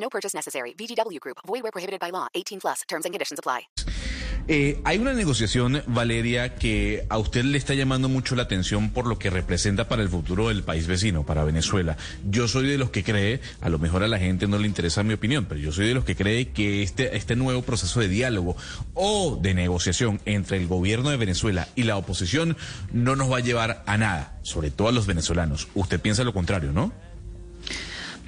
No purchase necessary. VGW Group. Void where prohibited by law. 18 plus. Terms and conditions apply. Eh, hay una negociación, Valeria, que a usted le está llamando mucho la atención por lo que representa para el futuro del país vecino, para Venezuela. Yo soy de los que cree, a lo mejor a la gente no le interesa mi opinión, pero yo soy de los que cree que este, este nuevo proceso de diálogo o de negociación entre el gobierno de Venezuela y la oposición no nos va a llevar a nada, sobre todo a los venezolanos. Usted piensa lo contrario, ¿no?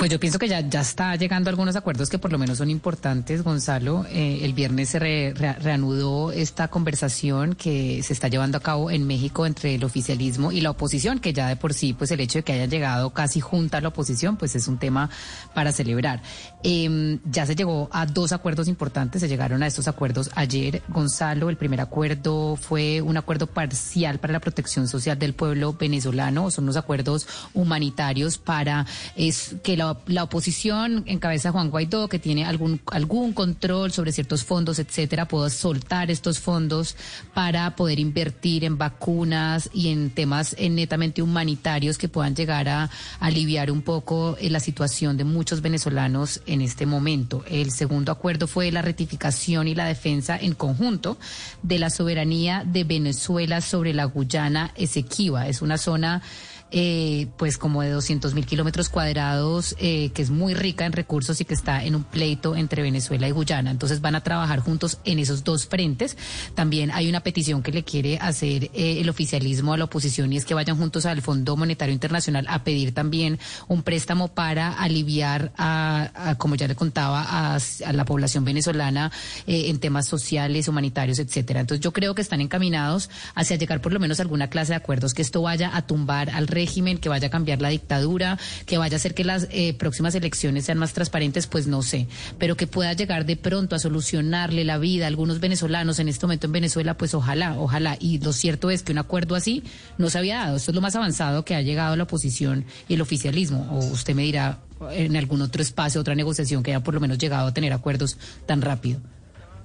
Pues yo pienso que ya, ya está llegando algunos acuerdos que por lo menos son importantes, Gonzalo. Eh, el viernes se re- re- reanudó esta conversación que se está llevando a cabo en México entre el oficialismo y la oposición, que ya de por sí, pues el hecho de que hayan llegado casi junta a la oposición, pues es un tema para celebrar. Eh, ya se llegó a dos acuerdos importantes, se llegaron a estos acuerdos ayer, Gonzalo. El primer acuerdo fue un acuerdo parcial para la protección social del pueblo venezolano, son unos acuerdos humanitarios para es, que la, la oposición en cabeza de Juan Guaidó, que tiene algún, algún control sobre ciertos fondos, etcétera, pueda soltar estos fondos para poder invertir en vacunas y en temas eh, netamente humanitarios que puedan llegar a, aliviar un poco eh, la situación de muchos venezolanos en este momento. El segundo acuerdo fue la ratificación y la defensa en conjunto de la soberanía de Venezuela sobre la Guyana Esequiba. Es una zona eh, pues como de 200 mil kilómetros cuadrados, eh, que es muy rica en recursos y que está en un pleito entre Venezuela y Guyana. Entonces van a trabajar juntos en esos dos frentes. También hay una petición que le quiere hacer eh, el oficialismo a la oposición y es que vayan juntos al Fondo Monetario Internacional a pedir también un préstamo para aliviar a, como ya le contaba, a, a la población venezolana eh, en temas sociales, humanitarios, etcétera. Entonces yo creo que están encaminados hacia llegar por lo menos a alguna clase de acuerdos que esto vaya a tumbar al régimen, que vaya a cambiar la dictadura, que vaya a hacer que las eh, próximas elecciones sean más transparentes, pues no sé, pero que pueda llegar de pronto a solucionarle la vida a algunos venezolanos en este momento en Venezuela, pues ojalá, ojalá. Y lo cierto es que un acuerdo así no se había dado. Esto es lo más avanzado que ha llegado la oposición y el oficialismo. O usted me dirá en algún otro espacio, otra negociación que haya por lo menos llegado a tener acuerdos tan rápido.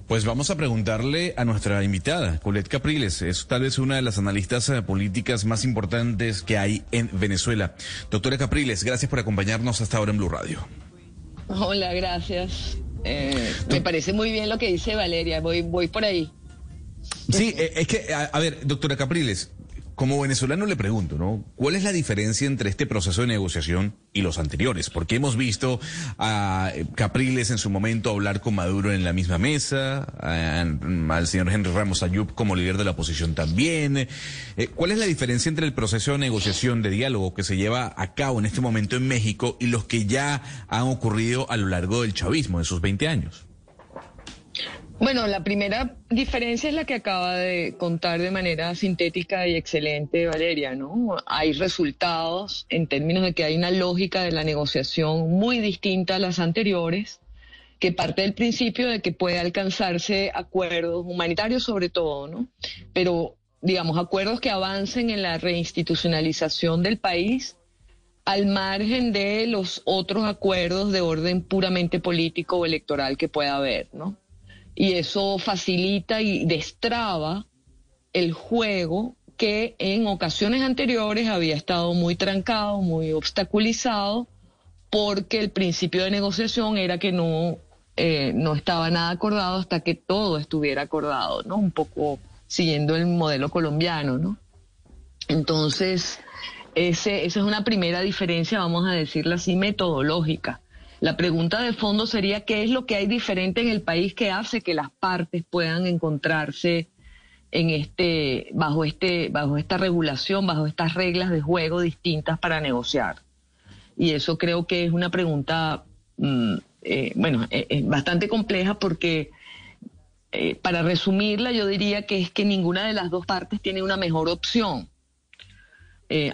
Pues vamos a preguntarle a nuestra invitada, Colette Capriles. Es tal vez una de las analistas eh, políticas más importantes que hay en Venezuela. Doctora Capriles, gracias por acompañarnos hasta ahora en Blue Radio. Hola, gracias. Eh, me parece muy bien lo que dice Valeria. Voy, voy por ahí. Sí, eh, es que, a, a ver, doctora Capriles, como venezolano le pregunto, ¿no? ¿Cuál es la diferencia entre este proceso de negociación y los anteriores? Porque hemos visto a Capriles en su momento hablar con Maduro en la misma mesa, al señor Henry Ramos Ayub como líder de la oposición también. Eh, ¿Cuál es la diferencia entre el proceso de negociación, de diálogo que se lleva a cabo en este momento en México y los que ya han ocurrido a lo largo del chavismo, de sus 20 años? Bueno, la primera diferencia es la que acaba de contar de manera sintética y excelente Valeria, ¿no? Hay resultados en términos de que hay una lógica de la negociación muy distinta a las anteriores, que parte del principio de que puede alcanzarse acuerdos humanitarios sobre todo, ¿no? Pero, digamos, acuerdos que avancen en la reinstitucionalización del país al margen de los otros acuerdos de orden puramente político o electoral que pueda haber, ¿no? Y eso facilita y destraba el juego que en ocasiones anteriores había estado muy trancado, muy obstaculizado, porque el principio de negociación era que no, eh, no estaba nada acordado hasta que todo estuviera acordado, ¿no? Un poco siguiendo el modelo colombiano, ¿no? Entonces, ese, esa es una primera diferencia, vamos a decirla así, metodológica. La pregunta de fondo sería qué es lo que hay diferente en el país que hace que las partes puedan encontrarse en este bajo este bajo esta regulación, bajo estas reglas de juego distintas para negociar. Y eso creo que es una pregunta mm, eh, bueno, eh, eh, bastante compleja porque eh, para resumirla yo diría que es que ninguna de las dos partes tiene una mejor opción,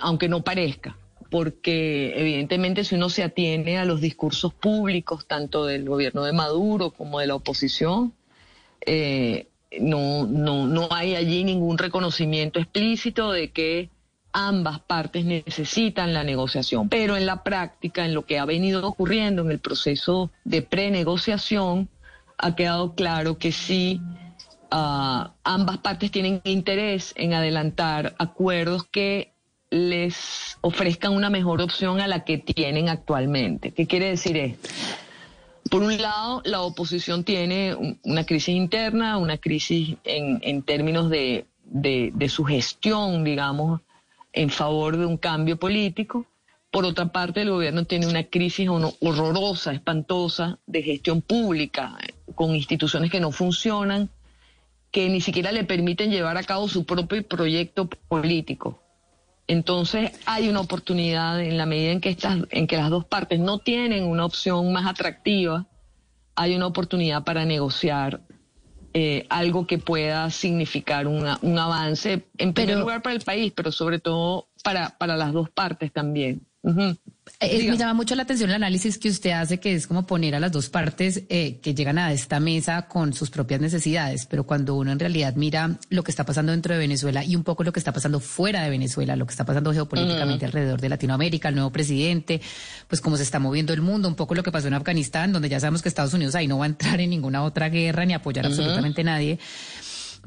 aunque no parezca porque evidentemente si uno se atiene a los discursos públicos, tanto del gobierno de Maduro como de la oposición, eh, no, no, no hay allí ningún reconocimiento explícito de que ambas partes necesitan la negociación. Pero en la práctica, en lo que ha venido ocurriendo en el proceso de prenegociación, ha quedado claro que sí, ah, ambas partes tienen interés en adelantar acuerdos que les ofrezcan una mejor opción a la que tienen actualmente. ¿Qué quiere decir esto? Por un lado, la oposición tiene una crisis interna, una crisis en, términos de, de, su gestión, digamos, en favor de un cambio político. Por otra parte, el gobierno tiene una crisis horrorosa, espantosa, de gestión pública, con instituciones que no funcionan, que ni siquiera le permiten llevar a cabo su propio proyecto político. Entonces hay una oportunidad en la medida en que estas, en que las dos partes no tienen una opción más atractiva, hay una oportunidad para negociar eh, algo que pueda significar un avance, en primer lugar para el país, pero sobre todo para, para las dos partes también. Eh, me llama mucho la atención el análisis que usted hace, que es como poner a las dos partes eh, que llegan a esta mesa con sus propias necesidades, pero cuando uno en realidad mira lo que está pasando dentro de Venezuela y un poco lo que está pasando fuera de Venezuela, lo que está pasando geopolíticamente alrededor de Latinoamérica, el nuevo presidente, pues cómo se está moviendo el mundo, un poco lo que pasó en Afganistán, donde ya sabemos que Estados Unidos ahí no va a entrar en ninguna otra guerra ni apoyar absolutamente a nadie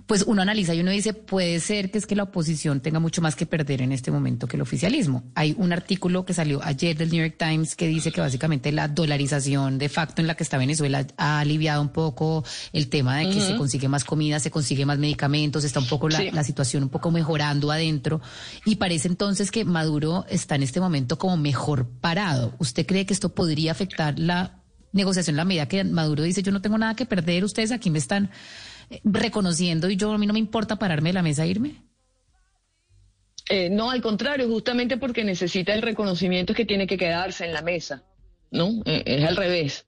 pues uno analiza y uno dice, puede ser que es que la oposición tenga mucho más que perder en este momento que el oficialismo. Hay un artículo que salió ayer del New York Times que dice que básicamente la dolarización de facto en la que está Venezuela ha aliviado un poco el tema de que se consigue más comida, se consigue más medicamentos, está un poco la, la situación un poco mejorando adentro y parece entonces que Maduro está en este momento como mejor parado. ¿Usted cree que esto podría afectar la negociación en la medida que Maduro dice yo no tengo nada que perder, ustedes aquí me están reconociendo y yo a mí no me importa pararme de la mesa e irme? Eh, no, al contrario, justamente porque necesita el reconocimiento es que tiene que quedarse en la mesa, ¿no? Eh, es al revés.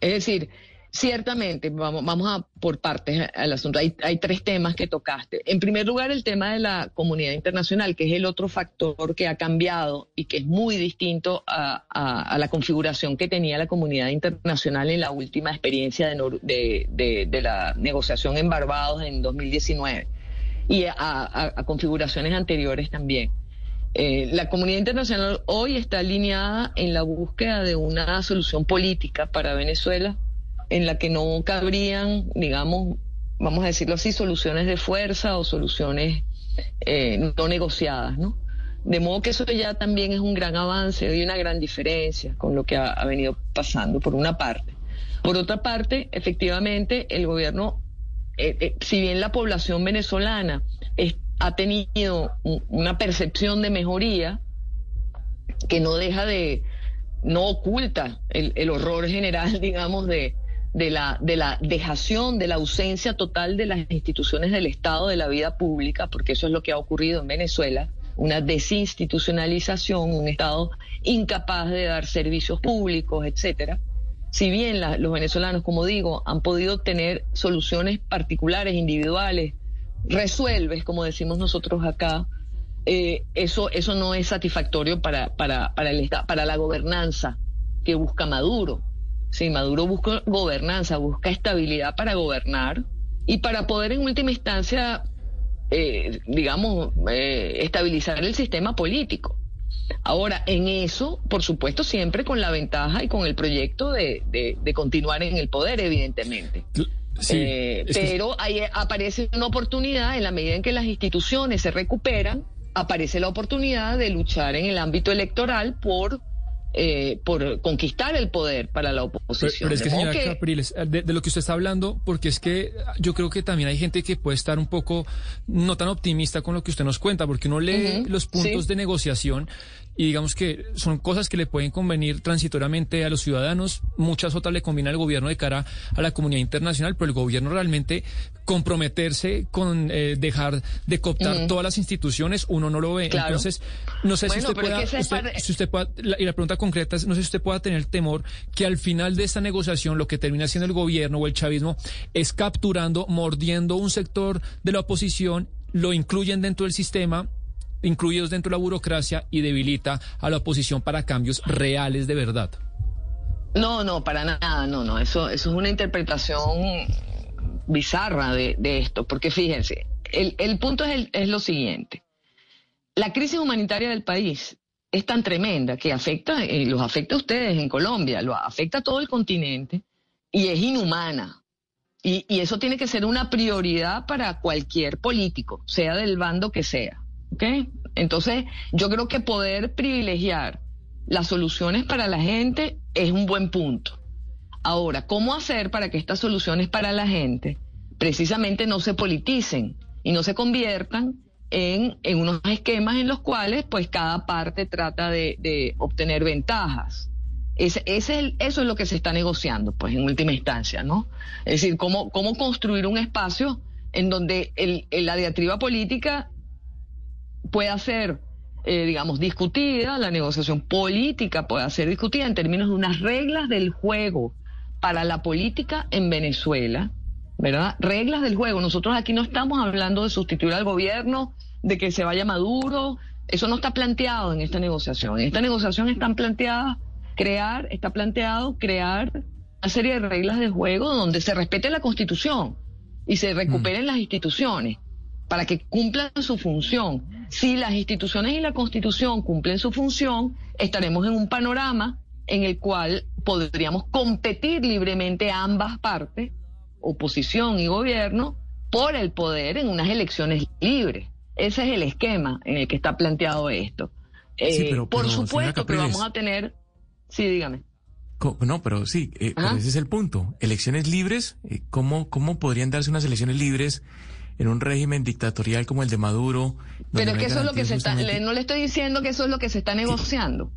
Es decir, Ciertamente, vamos, vamos a por partes al asunto. Hay, tres temas que tocaste. En primer lugar, el tema de la comunidad internacional, que es el otro factor que ha cambiado y que es muy distinto a, a, la configuración que tenía la comunidad internacional en la última experiencia de, de, la negociación en Barbados en 2019 y a, configuraciones anteriores también. Eh, la comunidad internacional hoy está alineada en la búsqueda de una solución política para Venezuela en la que no cabrían, digamos, vamos a decirlo así, soluciones de fuerza o soluciones eh, no negociadas, ¿no? De modo que eso ya también es un gran avance y una gran diferencia con lo que ha, venido pasando, por una parte. Por otra parte, efectivamente, el gobierno, eh, eh, si bien la población venezolana ha tenido una percepción de mejoría, que no deja de, no oculta el horror general, digamos, de, de la, de la dejación, de la ausencia total de las instituciones del Estado, de la vida pública, porque eso es lo que ha ocurrido en Venezuela, una desinstitucionalización, un Estado incapaz de dar servicios públicos, etcétera. Si bien los venezolanos, como digo, han podido tener soluciones particulares, individuales, resuelves, como decimos nosotros acá, eh, eso, eso no es satisfactorio para, para, para, el, para la gobernanza que busca Maduro. Sí, Maduro busca gobernanza, busca estabilidad para gobernar y para poder en última instancia, eh, digamos, eh, estabilizar el sistema político. Ahora, en eso, por supuesto, siempre con la ventaja y con el proyecto de, continuar en el poder, evidentemente. Eh, pero ahí aparece una oportunidad en la medida en que las instituciones se recuperan, aparece la oportunidad de luchar en el ámbito electoral por eh, por conquistar el poder para la oposición. Pero, es que, señora Capriles, de, lo que usted está hablando, porque es que yo creo que también hay gente que puede estar un poco no tan optimista con lo que usted nos cuenta, porque uno lee los puntos de negociación y digamos que son cosas que le pueden convenir transitoriamente a los ciudadanos, muchas otras le conviene al gobierno de cara a la comunidad internacional, pero el gobierno realmente comprometerse con eh, dejar de cooptar todas las instituciones, uno no lo ve. Entonces, no sé si usted pueda, si usted pueda, y la pregunta concreta es, no sé si usted pueda tener temor que al final de esta negociación lo que termina haciendo el gobierno o el chavismo es capturando, mordiendo un sector de la oposición, lo incluyen dentro del sistema incluidos dentro de la burocracia y debilita a la oposición para cambios reales de verdad. No, no, para nada, no, no, eso, eso es una interpretación bizarra de, esto, porque fíjense, el, punto es, es lo siguiente, la crisis humanitaria del país es tan tremenda que afecta, eh, los afecta a ustedes en Colombia, lo afecta a todo el continente y es inhumana. Y, y, eso tiene que ser una prioridad para cualquier político, sea del bando que sea. ¿Okay? Entonces, yo creo que poder privilegiar las soluciones para la gente es un buen punto. Ahora, ¿cómo hacer para que estas soluciones para la gente precisamente no se politicen y no se conviertan en, unos esquemas en los cuales pues cada parte trata de, obtener ventajas? Ese, es el, eso es lo que se está negociando, pues, en última instancia, ¿no? Es decir, cómo, cómo construir un espacio en donde el, la diatriba política pueda ser eh, digamos, discutida, la negociación política pueda ser discutida en términos de unas reglas del juego para la política en Venezuela, ¿verdad? Reglas del juego. Nosotros aquí no estamos hablando de sustituir al gobierno, de que se vaya Maduro, eso no está planteado en esta negociación. En esta negociación están planteadas crear, está planteado crear una serie de reglas del juego donde se respete la Constitución y se recuperen mm. las instituciones para que cumplan su función. Si las instituciones y la Constitución cumplen su función, estaremos en un panorama en el cual podríamos competir libremente ambas partes, oposición y gobierno, por el poder en unas elecciones libres. Ese es el esquema en el que está planteado esto. Eh, por supuesto que vamos a tener... Sí, dígame. No, pero sí, eh, ese es el punto. Elecciones libres, eh, ¿cómo, ¿cómo podrían darse unas elecciones libres en un régimen dictatorial como el de Maduro. Pero es que eso es lo que se está, no le estoy diciendo que eso es lo que se está negociando.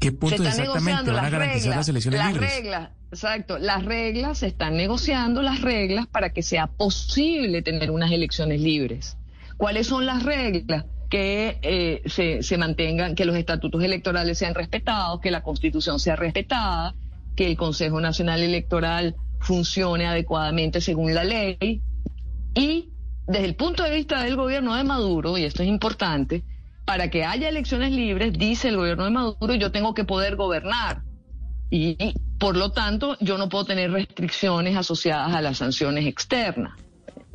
¿Qué punto se están exactamente van a garantizar las elecciones las libres? reglas, exacto, las reglas se están negociando las reglas para que sea posible tener unas elecciones libres. ¿Cuáles son las reglas? Que eh, se, se mantengan, que los estatutos electorales sean respetados, que la constitución sea respetada, que el Consejo Nacional Electoral funcione adecuadamente según la ley y desde el punto de vista del gobierno de Maduro, y esto es importante, para que haya elecciones libres, dice el gobierno de Maduro, yo tengo que poder gobernar. Y, por lo tanto, yo no puedo tener restricciones asociadas a las sanciones externas,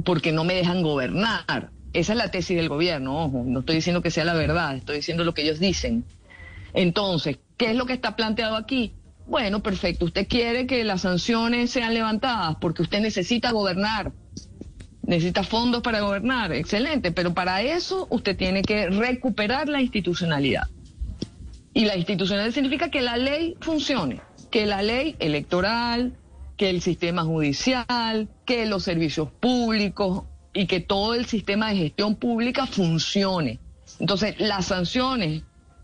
porque no me dejan gobernar. Esa es la tesis del gobierno, ojo, no estoy diciendo que sea la verdad, estoy diciendo lo que ellos dicen. Entonces, ¿qué es lo que está planteado aquí? Bueno, perfecto, usted quiere que las sanciones sean levantadas porque usted necesita gobernar necesita fondos para gobernar, excelente, pero para eso usted tiene que recuperar la institucionalidad. Y la institucionalidad significa que la ley funcione, que la ley electoral, que el sistema judicial, que los servicios públicos y que todo el sistema de gestión pública funcione. Entonces, las sanciones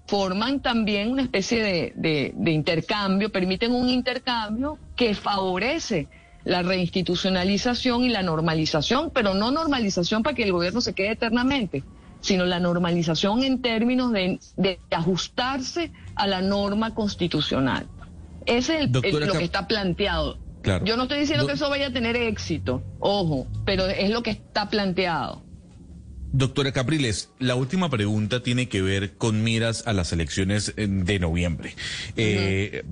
forman también una especie de, intercambio, permiten un intercambio que favorece la reinstitucionalización y la normalización, pero no normalización para que el gobierno se quede eternamente, sino la normalización en términos de, ajustarse a la norma constitucional. Ese es lo que está planteado. Yo no estoy diciendo que eso vaya a tener éxito, ojo, pero es lo que está planteado. Doctora Capriles, la última pregunta tiene que ver con miras a las elecciones eh, de noviembre. Eh,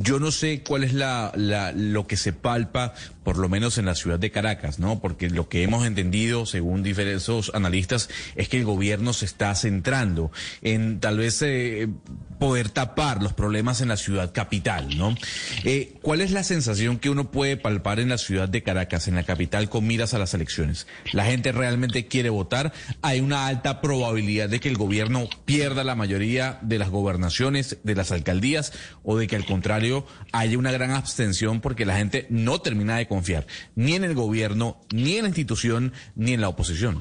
yo no sé cuál es la, lo que se palpa, por lo menos en la ciudad de Caracas, ¿no? Porque lo que hemos entendido, según diferentes analistas, es que el gobierno se está centrando en tal vez eh, poder tapar los problemas en la ciudad capital, ¿no? ¿Cuál es la sensación que uno puede palpar en la ciudad de Caracas, en la capital, con miras a las elecciones? ¿La gente realmente quiere votar? Hay una alta probabilidad de que el gobierno pierda la mayoría de las gobernaciones, de las alcaldías, o de que al contrario haya una gran abstención porque la gente no termina de confiar ni en el gobierno, ni en la institución, ni en la oposición.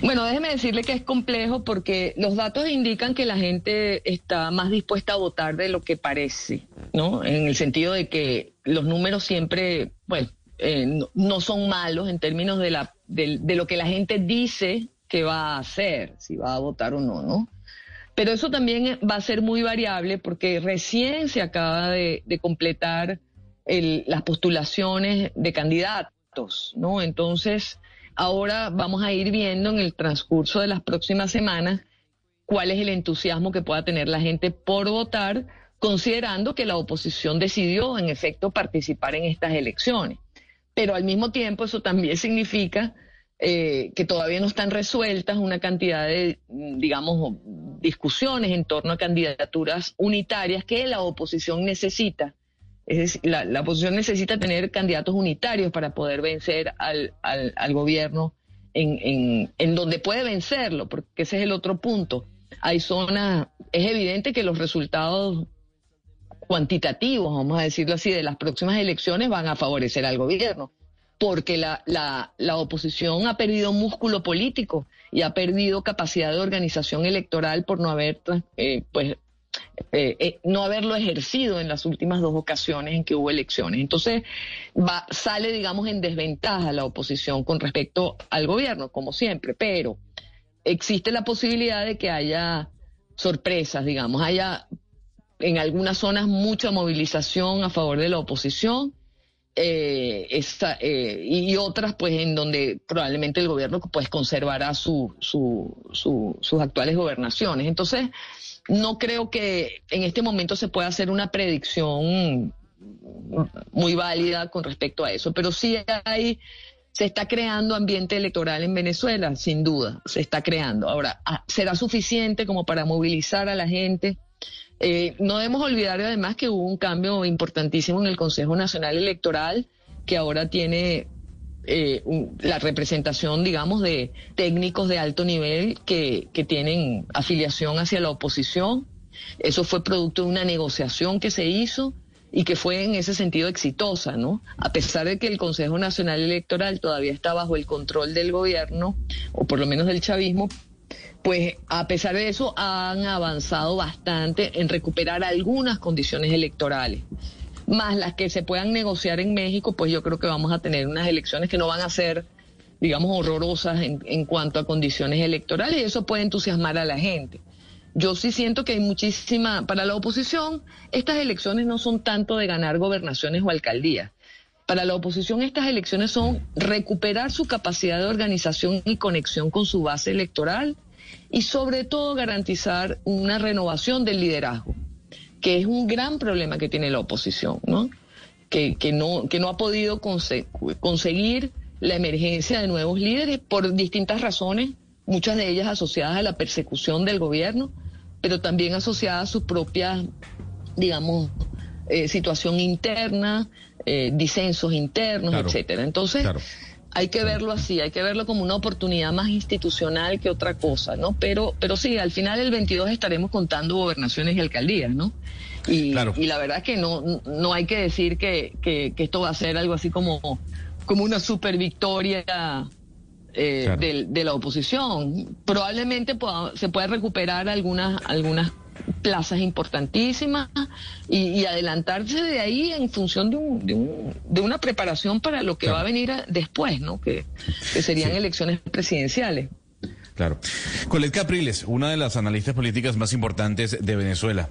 Bueno, déjeme decirle que es complejo porque los datos indican que la gente está más dispuesta a votar de lo que parece, ¿no? En el sentido de que los números siempre, bueno, eh, no, son malos en términos de, la, de, lo que la gente dice que va a hacer, si va a votar o no, ¿no? Pero eso también va a ser muy variable porque recién se acaba de, completar las postulaciones de candidatos, ¿no? Entonces, Ahora vamos a ir viendo en el transcurso de las próximas semanas cuál es el entusiasmo que pueda tener la gente por votar, considerando que la oposición decidió, en efecto, participar en estas elecciones. Pero al mismo tiempo eso también significa eh, que todavía no están resueltas una cantidad de, digamos, discusiones en torno a candidaturas unitarias que la oposición necesita. Es decir, la, oposición necesita tener candidatos unitarios para poder vencer al, al, gobierno en, en, en donde puede vencerlo, porque ese es el otro punto hay zonas, es evidente que los resultados cuantitativos, vamos a decirlo así, de las próximas elecciones van a favorecer al gobierno, porque la, la, la oposición ha perdido músculo político y ha perdido capacidad de organización electoral por no haber, eh, pues, eh, eh, no haberlo ejercido en las últimas dos ocasiones en que hubo elecciones. Entonces, va, sale, digamos, en desventaja la oposición con respecto al gobierno, como siempre, pero existe la posibilidad de que haya sorpresas, digamos, haya en algunas zonas mucha movilización a favor de la oposición eh, eh, y otras pues en donde probablemente el gobierno pues conservará su, sus actuales gobernaciones. Entonces, no creo que en este momento se pueda hacer una predicción muy válida con respecto a eso, pero sí hay se está creando ambiente electoral en Venezuela, sin duda, se está creando. Ahora, ah, ¿será suficiente como para movilizar a la gente? Eh, no debemos olvidar además que hubo un cambio importantísimo en el Consejo Nacional Electoral, que ahora tiene eh, la representación, digamos, de técnicos de alto nivel que, que tienen afiliación hacia la oposición. Eso fue producto de una negociación que se hizo y que fue en ese sentido exitosa, ¿no? A pesar de que el Consejo Nacional Electoral todavía está bajo el control del gobierno, o por lo menos del chavismo, pues a pesar de eso han avanzado bastante en recuperar algunas condiciones electorales. Más las que se puedan negociar en México, pues yo creo que vamos a tener unas elecciones que no van a ser, digamos, horrorosas en, en cuanto a condiciones electorales y eso puede entusiasmar a la gente. Yo sí siento que hay muchísima, para la oposición, estas elecciones no son tanto de ganar gobernaciones o alcaldías. Para la oposición estas elecciones son recuperar su capacidad de organización y conexión con su base electoral y sobre todo garantizar una renovación del liderazgo, que es un gran problema que tiene la oposición, ¿no? Que, que no, que no ha podido conseguir la emergencia de nuevos líderes por distintas razones, muchas de ellas asociadas a la persecución del gobierno, pero también asociada a su propia, digamos, eh, situación interna, eh, disensos internos, etcétera. Entonces, hay que verlo así, hay que verlo como una oportunidad más institucional que otra cosa, ¿no? Pero, pero sí, al final el 22 estaremos contando gobernaciones y alcaldías, ¿no? Y, y la verdad es que no, no hay que decir que, que, que esto va a ser algo así como, como una super victoria eh, de, la oposición. Probablemente se pueda recuperar algunas, algunas plazas importantísimas y, adelantarse de ahí en función de, un, de, un, de una preparación para lo que va a venir después, ¿no? Que, serían elecciones presidenciales. Claro. Colette Capriles, una de las analistas políticas más importantes de Venezuela.